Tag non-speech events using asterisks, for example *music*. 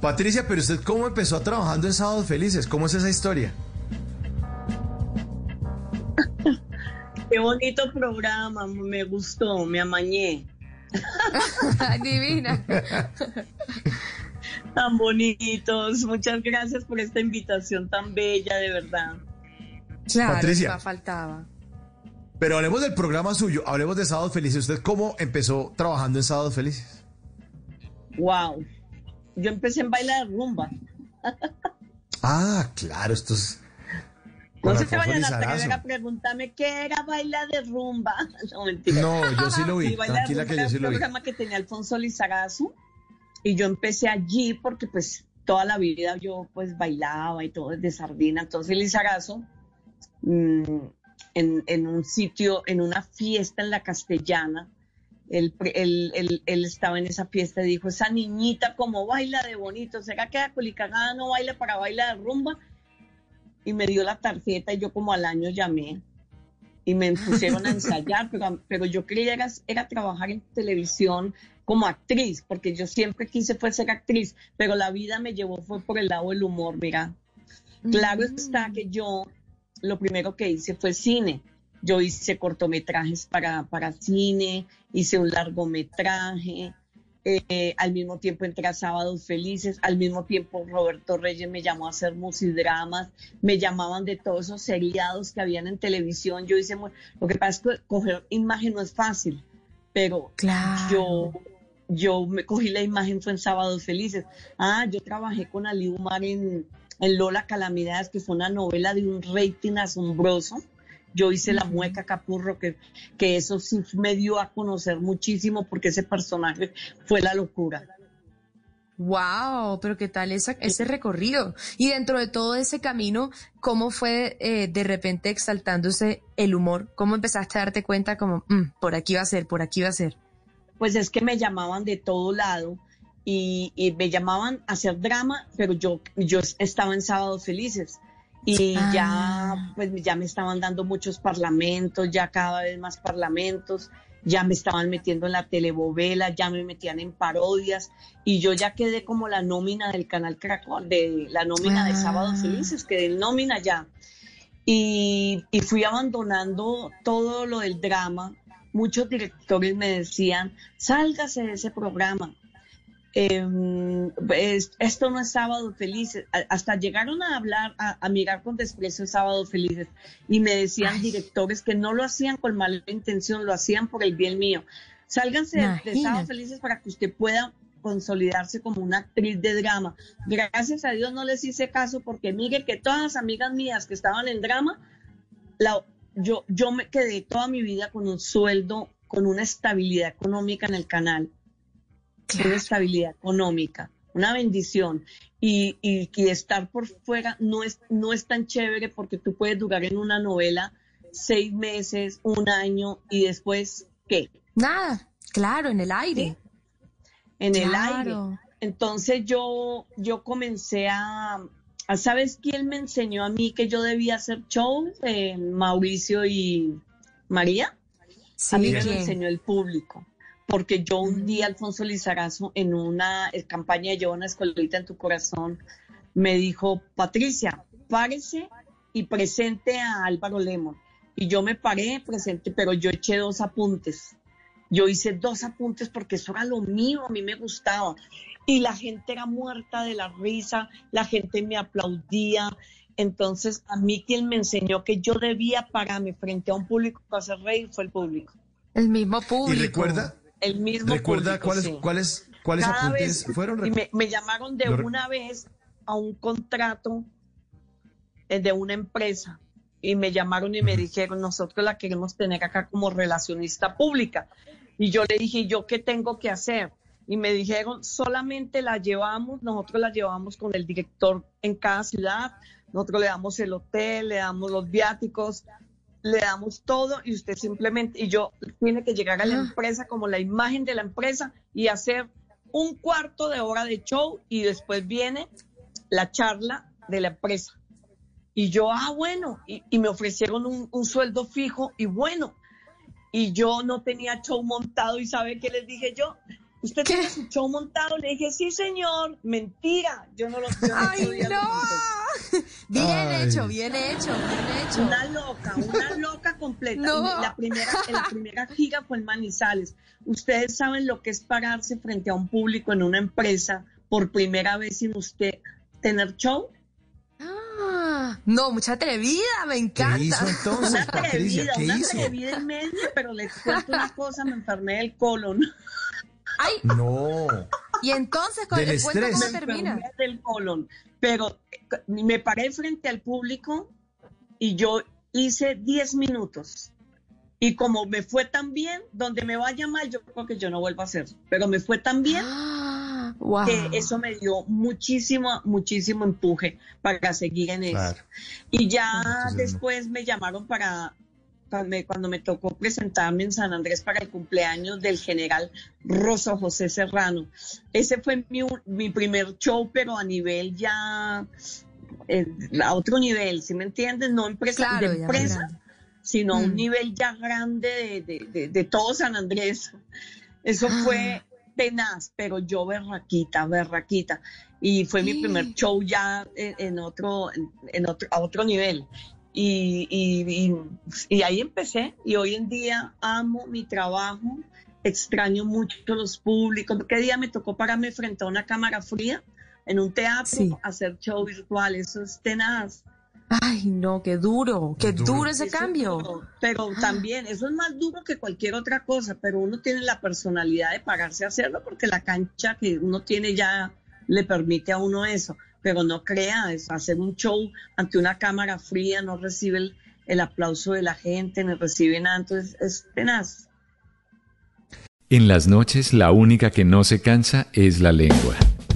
Patricia, pero usted cómo empezó trabajando en Sábados Felices? ¿Cómo es esa historia? *laughs* Qué bonito programa, me gustó, me amañé. *laughs* Divina. *laughs* Tan bonitos. Muchas gracias por esta invitación tan bella, de verdad. Claro, Patricia. faltaba. Pero hablemos del programa suyo, hablemos de Sábados Felices. ¿Usted cómo empezó trabajando en Sábados Felices? Wow. Yo empecé en bailar de rumba. Ah, claro, esto es... No se te vayan a Lizarazo. atrever a preguntarme qué era bailar de rumba. *laughs* No, mentira. No, yo sí lo *laughs* vi, Sí, tranquila que yo sí un lo vi. programa que tenía Alfonso Lizarazo y yo empecé allí porque pues toda la vida yo pues bailaba y todo desde sardina. Entonces Lizarazo mm, en, en un sitio, en una fiesta en la castellana, él, pre- él- él- él estaba en esa fiesta y dijo, esa niñita como baila de bonito, ¿será que la culicagada no baila para bailar rumba? Y me dio la tarjeta y yo como al año llamé y me pusieron a *laughs* ensayar, pero, pero yo quería era, era trabajar en televisión como actriz, porque yo siempre quise fue ser actriz, pero la vida me llevó fue por el lado del humor, mira. Claro Mm. está que yo lo primero que hice fue cine. Yo hice cortometrajes para, para cine, hice un largometraje, eh, al mismo tiempo entré a Sábados Felices, al mismo tiempo Roberto Reyes me llamó a hacer musidramas, me llamaban de todos esos seriados que habían en televisión. Yo hice, lo que pasa es que coger imagen no es fácil, pero Claro. yo, yo me cogí la imagen fue en Sábados Felices. Ah, yo trabajé con Ali Umar en, en Lola Calamidades, que fue una novela de un rating asombroso. Yo hice La. Mueca Capurro, que, que eso sí me dio a conocer muchísimo porque ese personaje fue la locura. Wow, pero qué tal esa- ese recorrido. Y dentro de todo ese camino, ¿cómo fue eh, de repente exaltándose el humor? ¿Cómo empezaste a darte cuenta como, "Mm, por aquí va a ser, por aquí va a ser? Pues es que me llamaban de todo lado y, y me llamaban a hacer drama, pero yo, yo estaba en Sábados Felices. Y Ah. ya, pues ya me estaban dando muchos parlamentos, ya cada vez más parlamentos, ya me estaban metiendo en la telebovela, ya me metían en parodias y yo ya quedé como la nómina del canal Caracol, de la nómina de Ah. Sábados Felices, quedé en nómina ya. Y, y fui abandonando todo lo del drama. Muchos directores me decían, sálgase de ese programa. Em, es- esto no es Sábado Felices. A- Hasta llegaron a hablar, a, a mirar con desprecio Sábado Felices. Y me decían Ay. directores que no lo hacían con mala intención, lo hacían por el bien mío. Sálganse de-. Sábado Felices para que usted pueda consolidarse como una actriz de drama. Gracias a Dios no les hice caso porque mire que todas las amigas mías que estaban en drama, la- yo, yo me quedé toda mi vida con un sueldo, con una estabilidad económica en el canal, una estabilidad económica, una bendición. Y, y, y estar por fuera no es, no es tan chévere porque tú puedes durar en una novela seis meses, un año y después, ¿qué? Nada, claro, en el aire. En el aire. Entonces yo, yo comencé a, a- ¿sabes quién me enseñó a mí que yo debía hacer show? Eh, Mauricio y María. Sí, a mí me lo enseñó el público. Porque yo un día, Alfonso Lizarazo, en una eh, campaña de Lleva una escuelita en tu corazón, me dijo, Patricia, párese y presente a Álvaro Lemon. Y yo me paré, presente, pero yo eché dos apuntes. Yo hice dos apuntes porque eso era lo mío, a mí me gustaba. Y la gente era muerta de la risa, la gente me aplaudía. Entonces, a mí quien me enseñó que yo debía pararme frente a un público para hacer reír fue el público. El mismo ¿Y público. recuerda, El mismo recuerda cuáles, sí. cuáles, cuáles apuntes vez- fueron? Y me, me llamaron de una vez a un contrato eh, de una empresa y me llamaron y me dijeron, nosotros la queremos tener acá como relacionista pública. Y yo le dije, ¿yo qué tengo que hacer? Y me dijeron, solamente la llevamos, nosotros la llevamos con el director en cada ciudad, nosotros le damos el hotel, le damos los viáticos, le damos todo y usted simplemente, y yo tiene que llegar a la Ah. empresa como la imagen de la empresa y hacer un cuarto de hora de show y después viene la charla de la empresa. Y yo, ah, bueno, y, y me ofrecieron un, un sueldo fijo y bueno, y yo no tenía show montado y ¿sabe qué les dije yo? ¿Usted tiene su *laughs* show montado? Le dije, sí, señor. Mentira. Yo no lo yo ¡Ay, no! *laughs* Bien Ay. hecho, bien hecho, bien hecho. Una loca, una loca completa. No. La primera, la primera gira fue en Manizales. Ustedes saben lo que es pararse frente a un público en una empresa por primera vez sin usted tener show. Ah, no, mucha atrevida, me ¿Qué encanta. hizo *laughs* entonces, Una Patricia? atrevida, ¿Qué una hizo? atrevida inmensa, pero les cuento una cosa, me enfermé del colon. Ay, No. Y entonces, con Del estrés. cómo me termina. enfermé del colon. Pero eh, me paré frente al público y yo hice 10 minutos. Y como me fue tan bien, donde me vaya mal, yo creo que yo no vuelvo a hacer. Pero me fue tan bien Ah, *gasps* wow. que eso me dio muchísimo, muchísimo empuje para seguir en eso. Claro. Y ya después me llamaron para, cuando me, cuando me tocó presentarme en San Andrés para el cumpleaños del general Rosso José Serrano. Ese fue mi, mi primer show, pero a nivel ya, eh, a otro nivel, ¿sí me entienden? No empresa, Claro, de empresa, sino a un Mm. nivel ya grande de, de, de- de todo San Andrés. Eso fue tenaz, pero yo berraquita, berraquita. Y fue mi primer show ya en, en otro, en otro, a otro nivel. Y, y, y- y ahí empecé. Y hoy en día amo mi trabajo, extraño mucho los públicos. ¿Qué día me tocó pararme frente a una cámara fría en un teatro, Sí. hacer show virtual? Eso es tenaz. Ay, no, qué duro, qué Duro. duro ese Eso es cambio. duro, pero también, eso es más duro que cualquier otra cosa, pero uno tiene la personalidad de pagarse a hacerlo porque la cancha que uno tiene ya le permite a uno eso. Pero no crea, es hacer un show ante una cámara fría, no recibe el, el aplauso de la gente, no recibe nada, entonces es tenaz. En las noches la única que no se cansa es la lengua.